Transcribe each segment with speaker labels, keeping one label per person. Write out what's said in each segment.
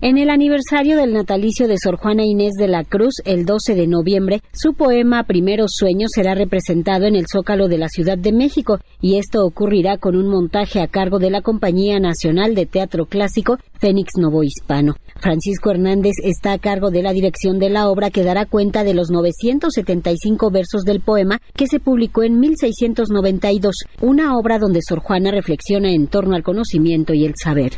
Speaker 1: En el aniversario del natalicio de Sor Juana Inés de la Cruz, el 12 de noviembre, su poema Primeros Sueños será representado en el Zócalo de la Ciudad de México y esto ocurrirá con un montaje a cargo de la Compañía Nacional de Teatro Clásico Fénix Novo Hispano. Francisco Hernández está a cargo de la dirección de la obra que dará cuenta de los 975 versos del poema que se publicó en 1692, una obra donde Sor Juana reflexiona en torno al conocimiento y el saber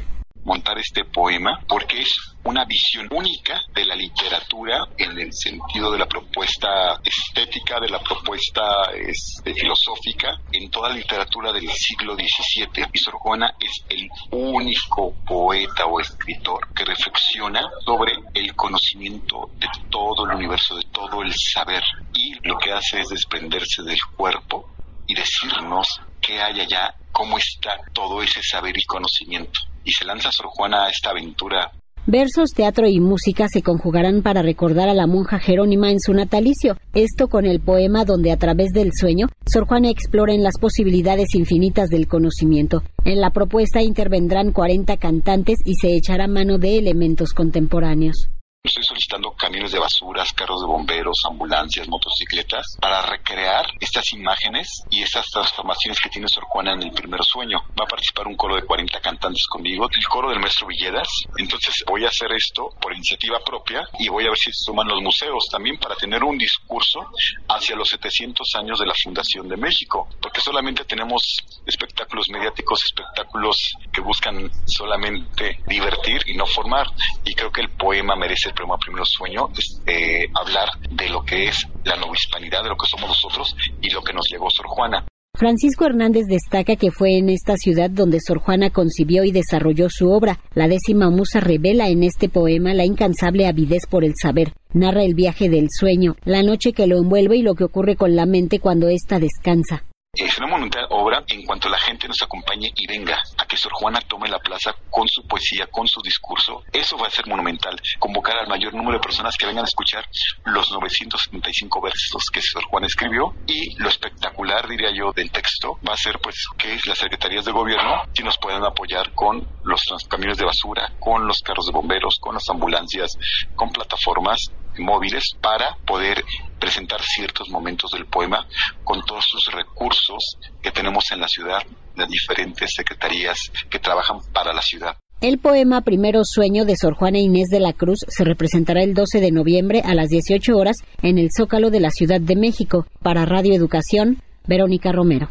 Speaker 2: este poema porque es una visión única de la literatura en el sentido de la propuesta estética, de la propuesta este, filosófica en toda la literatura del siglo XVII. Y Sor es el único poeta o escritor que reflexiona sobre el conocimiento de todo el universo, de todo el saber. Y lo que hace es desprenderse del cuerpo y decirnos qué hay allá, cómo está todo ese saber y conocimiento y se lanza Sor Juana a esta aventura.
Speaker 1: Versos, teatro y música se conjugarán para recordar a la monja Jerónima en su natalicio, esto con el poema donde a través del sueño Sor Juana explora en las posibilidades infinitas del conocimiento. En la propuesta intervendrán 40 cantantes y se echará mano de elementos contemporáneos.
Speaker 2: Estoy solicitando camiones de basuras, carros de bomberos, ambulancias, motocicletas para recrear estas imágenes y estas transformaciones que tiene Sor Juana en el primer sueño. Va a participar un coro de 40 cantantes conmigo, el coro del maestro Villedas. Entonces voy a hacer esto por iniciativa propia y voy a ver si se suman los museos también para tener un discurso hacia los 700 años de la fundación de México, porque solamente tenemos espectáculos mediáticos, espectáculos que buscan solamente divertir y no formar. Y creo que el poema merece el programa Primero Sueño, es eh, hablar de lo que es la hispanidad, de lo que somos nosotros y lo que nos legó Sor Juana.
Speaker 1: Francisco Hernández destaca que fue en esta ciudad donde Sor Juana concibió y desarrolló su obra. La décima musa revela en este poema la incansable avidez por el saber. Narra el viaje del sueño, la noche que lo envuelve y lo que ocurre con la mente cuando ésta descansa.
Speaker 2: Es una monumental obra en cuanto la gente nos acompañe y venga a que Sor Juana tome la plaza con su poesía, con su discurso. Eso va a ser monumental. Convocar al mayor número de personas que vengan a escuchar los 975 versos que Sor Juana escribió y lo espectacular, diría yo, del texto va a ser pues que las secretarías de gobierno si nos puedan apoyar con los camiones de basura, con los carros de bomberos, con las ambulancias, con plataformas móviles para poder presentar ciertos momentos del poema con todos sus recursos que tenemos en la ciudad, las diferentes secretarías que trabajan para la ciudad.
Speaker 1: El poema Primero Sueño de Sor Juana Inés de la Cruz se representará el 12 de noviembre a las 18 horas en el Zócalo de la Ciudad de México. Para Radio Educación, Verónica Romero.